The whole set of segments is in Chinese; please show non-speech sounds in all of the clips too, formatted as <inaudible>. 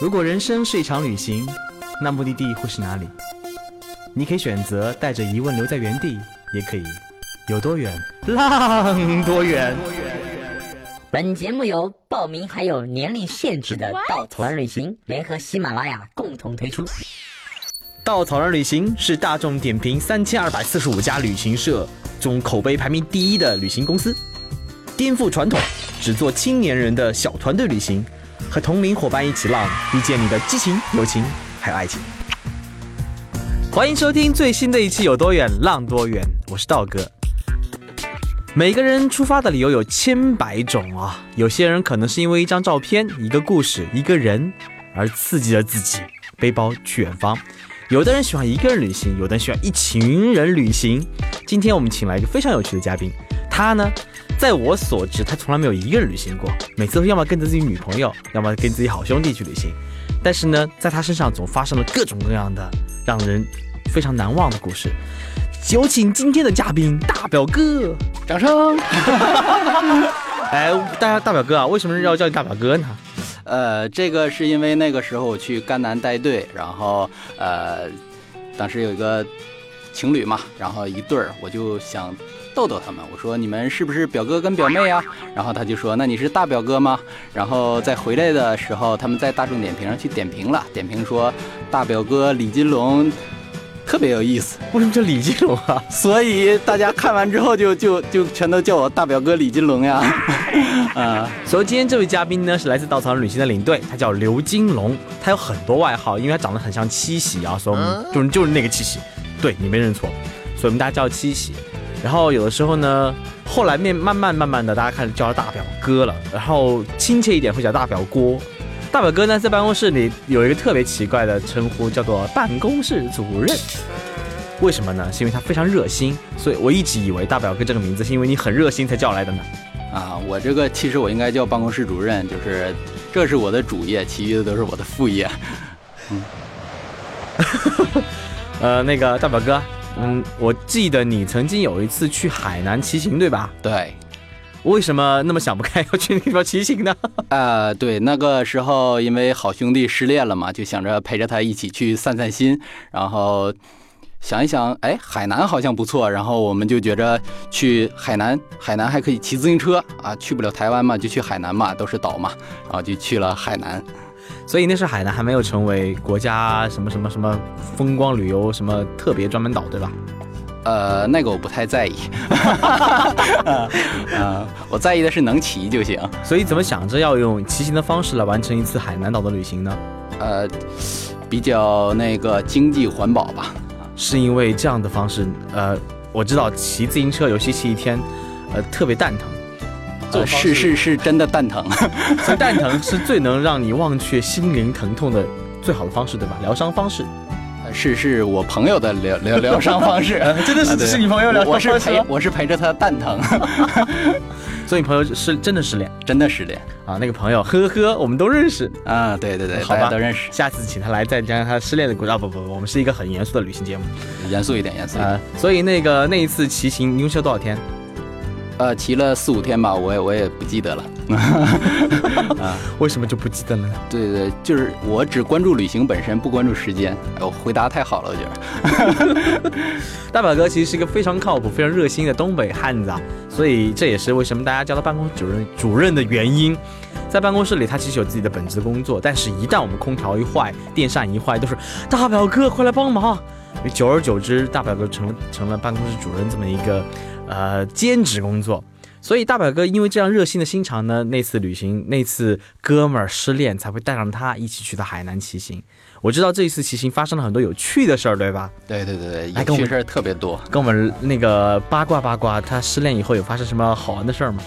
如果人生是一场旅行，那目的地会是哪里？你可以选择带着疑问留在原地，也可以有多远浪多远。本节目由报名还有年龄限制的稻草人旅行联合喜马拉雅共同推出。稻草人旅行是大众点评三千二百四十五家旅行社中口碑排名第一的旅行公司，颠覆传统，只做青年人的小团队旅行，和同龄伙伴一起浪，遇见你的激情、友情还有爱情。欢迎收听最新的一期《有多远浪多远》，我是道哥。每个人出发的理由有千百种啊，有些人可能是因为一张照片、一个故事、一个人而刺激了自己，背包去远方；有的人喜欢一个人旅行，有的人喜欢一群人旅行。今天我们请来一个非常有趣的嘉宾，他呢，在我所知，他从来没有一个人旅行过，每次都要么跟着自己女朋友，要么跟自己好兄弟去旅行。但是呢，在他身上总发生了各种各样的让人非常难忘的故事。有请今天的嘉宾大表哥，掌声！<laughs> 哎，大家大表哥啊，为什么要叫你大表哥呢？呃，这个是因为那个时候我去甘南带队，然后呃，当时有一个情侣嘛，然后一对儿，我就想逗逗他们，我说你们是不是表哥跟表妹啊？然后他就说那你是大表哥吗？然后在回来的时候，他们在大众点评上去点评了，点评说大表哥李金龙。特别有意思，为什么叫李金龙啊？所以大家看完之后就就就全都叫我大表哥李金龙呀。啊，<laughs> 所以今天这位嘉宾呢是来自稻草人旅行的领队，他叫刘金龙，他有很多外号，因为他长得很像七喜啊，所以我们就是就是那个七喜，对你没认错，所以我们大家叫七喜。然后有的时候呢，后来面慢慢慢慢的，大家开始叫他大表哥了，然后亲切一点会叫大表哥。大表哥呢，在办公室里有一个特别奇怪的称呼，叫做办公室主任。为什么呢？是因为他非常热心，所以我一直以为大表哥这个名字是因为你很热心才叫来的呢。啊，我这个其实我应该叫办公室主任，就是这是我的主业，其余的都是我的副业。嗯，<laughs> 呃，那个大表哥，嗯，我记得你曾经有一次去海南骑行，对吧？对。为什么那么想不开要去那地方骑行呢？啊，<laughs> 对，那个时候因为好兄弟失恋了嘛，就想着陪着他一起去散散心。然后想一想，哎，海南好像不错。然后我们就觉着去海南，海南还可以骑自行车啊，去不了台湾嘛，就去海南嘛，都是岛嘛，然后就去了海南。所以那时候海南还没有成为国家什么什么什么风光旅游什么特别专门岛，对吧？呃，那个我不太在意，啊，<laughs> 我在意的是能骑就行。所以怎么想着要用骑行的方式来完成一次海南岛的旅行呢？呃，比较那个经济环保吧。是因为这样的方式，呃，我知道骑自行车，尤其骑一天，呃，特别蛋疼。呃，是是是真的蛋疼，<laughs> 所以蛋疼是最能让你忘却心灵疼痛的最好的方式，对吧？疗伤方式。是是我朋友的疗疗疗伤方式，<laughs> 真的是是你朋友疗伤方式。我是陪我是陪着他蛋疼，<laughs> 所以你朋友是真的失恋，真的失恋啊！那个朋友，呵呵，我们都认识啊，对对对，好吧，都认识。下次请他来再讲讲他失恋的故事啊！不不不，我们是一个很严肃的旅行节目，严肃一点，严肃啊。所以那个那一次骑行，一共骑了多少天？呃，骑了四五天吧，我也我也不记得了。<laughs> 啊，为什么就不记得了呢？对对，就是我只关注旅行本身，不关注时间。哎，我回答太好了，我觉得。<laughs> 大表哥其实是一个非常靠谱、非常热心的东北汉子啊，所以这也是为什么大家叫他办公室主任主任的原因。在办公室里，他其实有自己的本职工作，但是一旦我们空调一坏、电扇一坏，都是大表哥快来帮忙。久而久之，大表哥成成了办公室主任这么一个。呃，兼职工作，所以大表哥因为这样热心的心肠呢，那次旅行，那次哥们儿失恋，才会带上他一起去到海南骑行。我知道这一次骑行发生了很多有趣的事儿，对吧？对对对，有趣事儿特别多，跟我们那个八卦八卦，他失恋以后有发生什么好玩的事儿吗？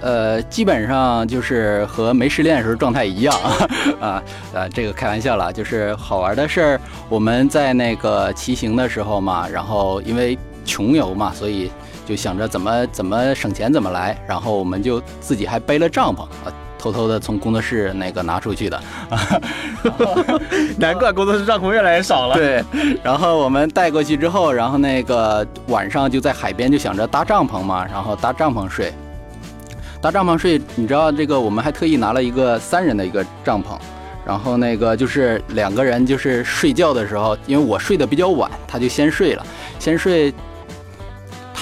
呃，基本上就是和没失恋的时候状态一样 <laughs> 啊啊，这个开玩笑了，就是好玩的事儿。我们在那个骑行的时候嘛，然后因为穷游嘛，所以。就想着怎么怎么省钱怎么来，然后我们就自己还背了帐篷啊，偷偷的从工作室那个拿出去的，<laughs> 难怪工作室帐篷越来越少了。对，然后我们带过去之后，然后那个晚上就在海边就想着搭帐篷嘛，然后搭帐篷睡，搭帐篷睡，你知道这个我们还特意拿了一个三人的一个帐篷，然后那个就是两个人就是睡觉的时候，因为我睡得比较晚，他就先睡了，先睡。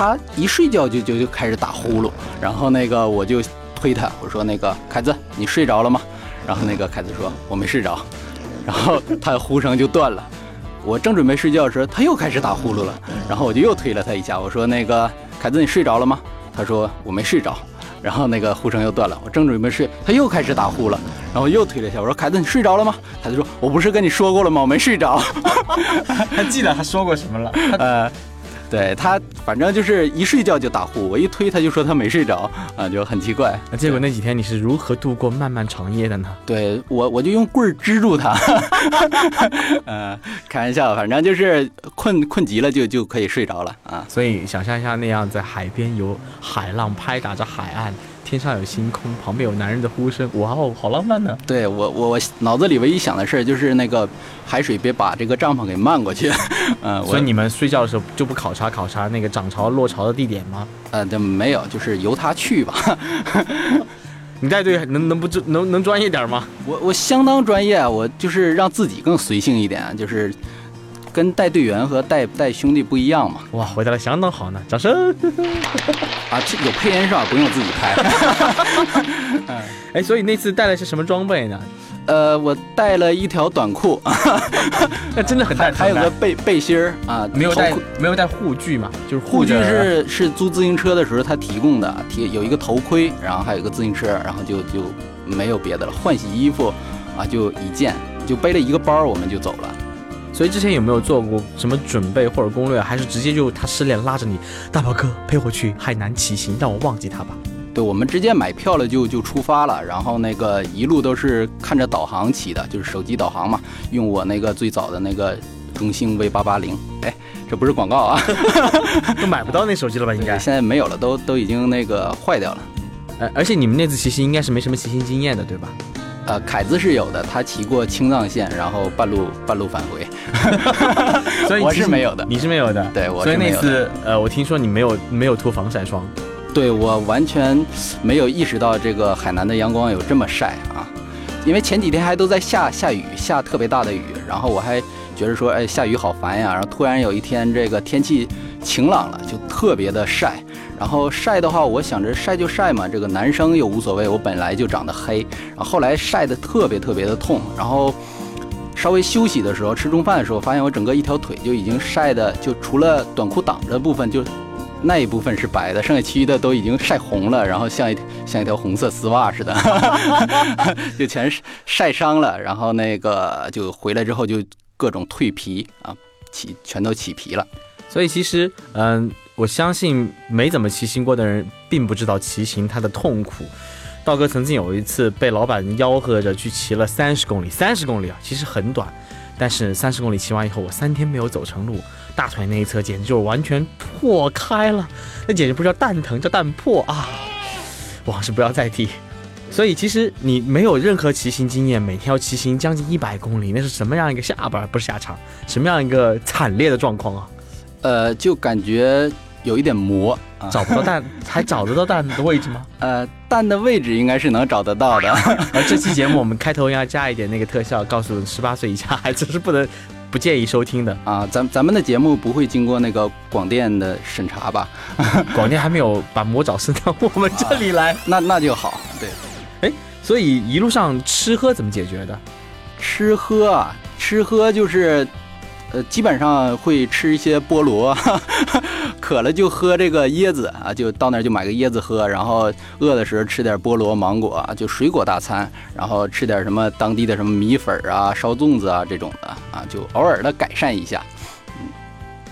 他一睡觉就就就开始打呼噜，然后那个我就推他，我说那个凯子，你睡着了吗？然后那个凯子说我没睡着，然后他的呼声就断了。我正准备睡觉时，他又开始打呼噜了，然后我就又推了他一下，我说那个凯子，你睡着了吗？他说我没睡着，然后那个呼声又断了。我正准备睡，他又开始打呼了，然后又推了一下，我说凯子，你睡着了吗？凯子说我不是跟你说过了吗？我没睡着。还记得他说过什么了？呃。对他，反正就是一睡觉就打呼，我一推他就说他没睡着啊，就很奇怪。那结果那几天你是如何度过漫漫长夜的呢？对我，我就用棍儿支住他。<laughs> 呃，开玩笑，反正就是困困极了就就可以睡着了啊。所以想象一下那样在海边有海浪拍打着海岸。天上有星空，旁边有男人的呼声，哇哦，好浪漫呢！对我，我我脑子里唯一想的事儿就是那个海水别把这个帐篷给漫过去。嗯，<laughs> 所以你们睡觉的时候就不考察考察那个涨潮落潮的地点吗？呃，这没有，就是由他去吧。<laughs> 你带队能能不专能能专业点吗？我我相当专业，我就是让自己更随性一点，就是。跟带队员和带带兄弟不一样嘛？哇，回答的相当好呢，掌声！<laughs> 啊，这有配音是吧？不用自己拍。<laughs> 哎，所以那次带的是什么装备呢？<laughs> 呃，我带了一条短裤，那真的很带。还有个背背心儿啊，没有带没有带护具嘛？就是护具是是租自行车的时候他提供的，提有一个头盔，然后还有一个自行车，然后就就没有别的了。换洗衣服啊，就一件，就背了一个包，我们就走了。所以之前有没有做过什么准备或者攻略，还是直接就他失恋拉着你，大宝哥陪我去海南骑行，让我忘记他吧？对，我们直接买票了就就出发了，然后那个一路都是看着导航骑的，就是手机导航嘛，用我那个最早的那个中兴 V 八八零。哎，这不是广告啊，都买不到那手机了吧？应该现在没有了，都都已经那个坏掉了。呃，而且你们那次骑行应该是没什么骑行经验的，对吧？呃，凯子是有的，他骑过青藏线，然后半路半路返回，<laughs> 所以我是没有的，你是没有的，对，我所以那次呃，我听说你没有没有涂防晒霜，对我完全没有意识到这个海南的阳光有这么晒啊，因为前几天还都在下下雨，下特别大的雨，然后我还觉得说，哎，下雨好烦呀，然后突然有一天这个天气晴朗了，就特别的晒。然后晒的话，我想着晒就晒嘛，这个男生又无所谓，我本来就长得黑。然后后来晒得特别特别的痛，然后稍微休息的时候，吃中饭的时候，发现我整个一条腿就已经晒的，就除了短裤挡着部分，就那一部分是白的，剩下其余的都已经晒红了，然后像一像一条红色丝袜似的，<laughs> 就全晒伤了。然后那个就回来之后就各种蜕皮啊，起全都起皮了。所以其实，嗯。我相信没怎么骑行过的人，并不知道骑行它的痛苦。道哥曾经有一次被老板吆喝着去骑了三十公里，三十公里啊，其实很短，但是三十公里骑完以后，我三天没有走成路，大腿那一侧简直就是完全破开了，那简直不叫蛋疼，叫蛋破啊！往事不要再提。所以其实你没有任何骑行经验，每天要骑行将近一百公里，那是什么样一个下巴不是下场，什么样一个惨烈的状况啊？呃，就感觉。有一点磨，找不到蛋，还找得到蛋的位置吗？<laughs> 呃，蛋的位置应该是能找得到的。<laughs> 而这期节目我们开头要加一点那个特效，告诉十八岁以下孩子是不能不建议收听的啊。咱咱们的节目不会经过那个广电的审查吧？<laughs> 广电还没有把魔爪伸到我们这里来，那那就好。对，哎，所以一路上吃喝怎么解决的？吃喝啊，吃喝就是。呃，基本上会吃一些菠萝，渴了就喝这个椰子啊，就到那儿就买个椰子喝，然后饿的时候吃点菠萝、芒果，就水果大餐，然后吃点什么当地的什么米粉啊、烧粽子啊这种的啊，就偶尔的改善一下。嗯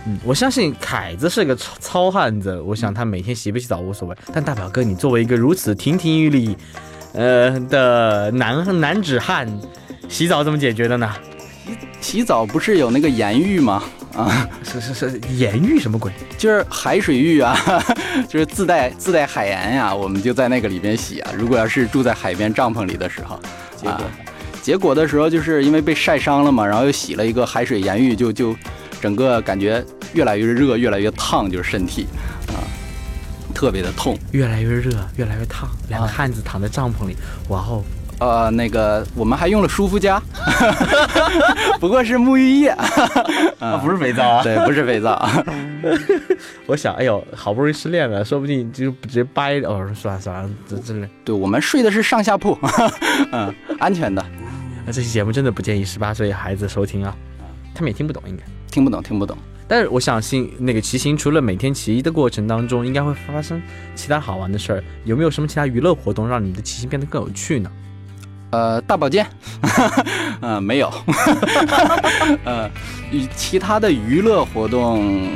嗯，我相信凯子是个糙糙汉子，我想他每天洗不洗澡无所谓，但大表哥你作为一个如此亭亭玉立，呃的男男子汉，洗澡怎么解决的呢？洗洗澡不是有那个盐浴吗？啊，是是是，盐浴什么鬼？就是海水浴啊，<laughs> 就是自带自带海盐呀。我们就在那个里边洗啊。如果要是住在海边帐篷里的时候，结果结果的时候就是因为被晒伤了嘛，然后又洗了一个海水盐浴，就就整个感觉越来越热，越来越烫，就是身体啊，特别的痛，越来越热，越来越烫。两个汉子躺在帐篷里，哇哦。呃，那个我们还用了舒肤佳，<laughs> 不过是沐浴液，<laughs> 啊，不是肥皂啊。对，不是肥皂。<laughs> 我想，哎呦，好不容易失恋了，说不定就直接掰。哦，算了算了，这真的。对我们睡的是上下铺，嗯，安全的。那这期节目真的不建议十八岁孩子收听啊，他们也听不懂，应该听不懂，听不懂。但是我相信，那个骑行除了每天骑的过程当中，应该会发生其他好玩的事儿。有没有什么其他娱乐活动让你的骑行变得更有趣呢？呃，大保健，嗯，<laughs> 没有。<laughs> 呃，与其他的娱乐活动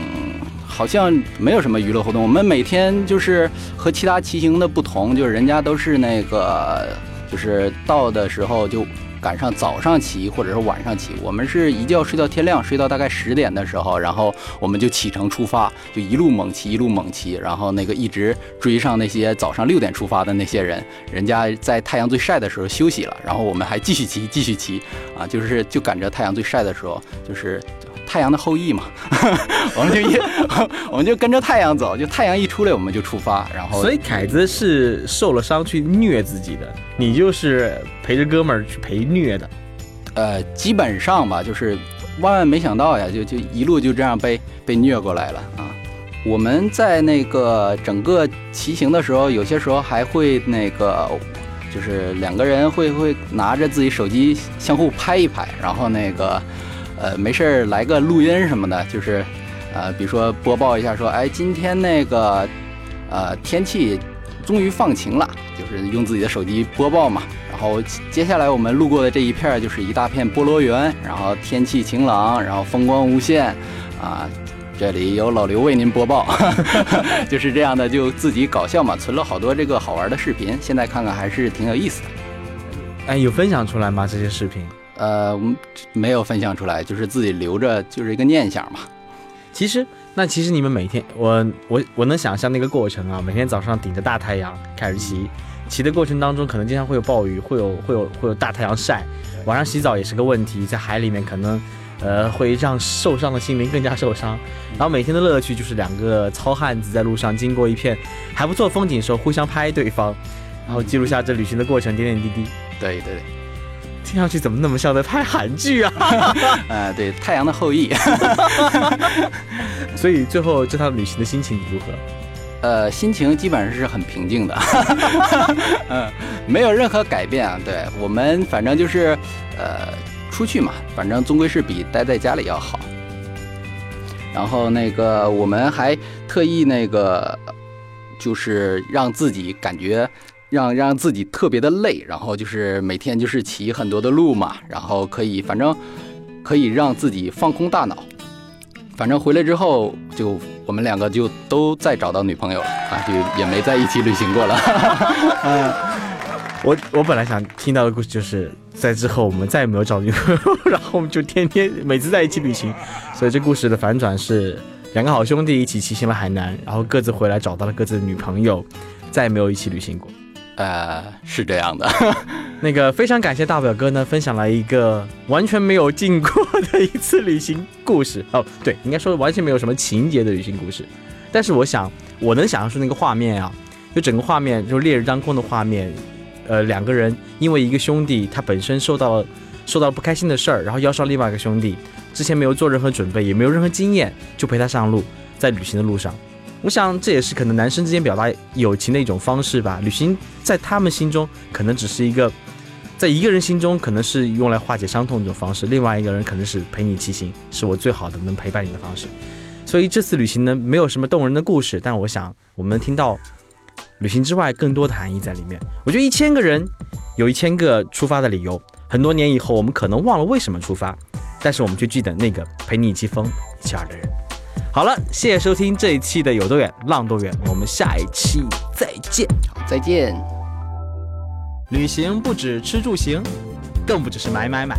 好像没有什么娱乐活动。我们每天就是和其他骑行的不同，就是人家都是那个，就是到的时候就。赶上早上骑或者是晚上骑，我们是一觉睡到天亮，睡到大概十点的时候，然后我们就启程出发，就一路猛骑，一路猛骑，然后那个一直追上那些早上六点出发的那些人，人家在太阳最晒的时候休息了，然后我们还继续骑，继续骑，啊，就是就赶着太阳最晒的时候，就是。太阳的后裔嘛，<laughs> 我们就一，<laughs> 我们就跟着太阳走，就太阳一出来我们就出发，然后。所以凯子是受了伤去虐自己的，你就是陪着哥们儿去陪虐的。呃，基本上吧，就是万万没想到呀，就就一路就这样被被虐过来了啊。我们在那个整个骑行的时候，有些时候还会那个，就是两个人会会拿着自己手机相互拍一拍，然后那个。呃，没事儿来个录音什么的，就是，呃，比如说播报一下，说，哎，今天那个，呃，天气终于放晴了，就是用自己的手机播报嘛。然后接下来我们路过的这一片就是一大片菠萝园，然后天气晴朗，然后风光无限，啊，这里有老刘为您播报，<laughs> 就是这样的，就自己搞笑嘛，存了好多这个好玩的视频，现在看看还是挺有意思的。哎，有分享出来吗？这些视频？呃，我们没有分享出来，就是自己留着，就是一个念想嘛。其实，那其实你们每天，我我我能想象那个过程啊，每天早上顶着大太阳开始骑，骑的过程当中可能经常会有暴雨，会有会有会有大太阳晒，晚上洗澡也是个问题，在海里面可能呃会让受伤的心灵更加受伤。然后每天的乐趣就是两个糙汉子在路上经过一片还不错风景的时候，互相拍对方，然后记录下这旅行的过程点点滴滴。对对对。听上去怎么那么像在拍韩剧啊？<laughs> 呃，对，《太阳的后裔》。<laughs> 所以最后这趟旅行的心情如何？呃，心情基本上是很平静的，<laughs> 嗯，没有任何改变啊。对我们反正就是，呃，出去嘛，反正终归是比待在家里要好。然后那个我们还特意那个，就是让自己感觉。让让自己特别的累，然后就是每天就是骑很多的路嘛，然后可以反正可以让自己放空大脑。反正回来之后，就我们两个就都再找到女朋友了啊，就也没在一起旅行过了。<laughs> 我我本来想听到的故事就是在之后我们再也没有找女朋友，<laughs> 然后我们就天天每次在一起旅行。所以这故事的反转是两个好兄弟一起骑行了海南，然后各自回来找到了各自的女朋友，再也没有一起旅行过。呃，是这样的，<laughs> 那个非常感谢大表哥呢，分享了一个完全没有进过的一次旅行故事。哦，对，应该说完全没有什么情节的旅行故事。但是我想，我能想象出那个画面啊，就整个画面，就烈日当空的画面。呃，两个人因为一个兄弟他本身受到受到不开心的事儿，然后邀上另外一个兄弟，之前没有做任何准备，也没有任何经验，就陪他上路，在旅行的路上。我想这也是可能男生之间表达友情的一种方式吧。旅行在他们心中可能只是一个，在一个人心中可能是用来化解伤痛的一种方式，另外一个人可能是陪你骑行，是我最好的能陪伴你的方式。所以这次旅行呢，没有什么动人的故事，但我想我们听到旅行之外更多的含义在里面。我觉得一千个人有一千个出发的理由，很多年以后我们可能忘了为什么出发，但是我们却记得那个陪你一起疯一起二的人。好了，谢谢收听这一期的有多远浪多远，我们下一期再见，再见。旅行不止吃住行，更不只是买买买。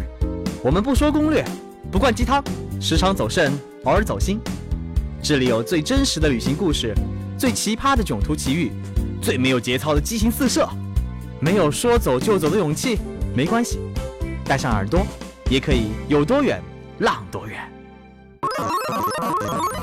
我们不说攻略，不灌鸡汤，时常走肾，偶尔走心。这里有最真实的旅行故事，最奇葩的囧途奇遇，最没有节操的激情四射。没有说走就走的勇气，没关系，带上耳朵，也可以有多远浪多远。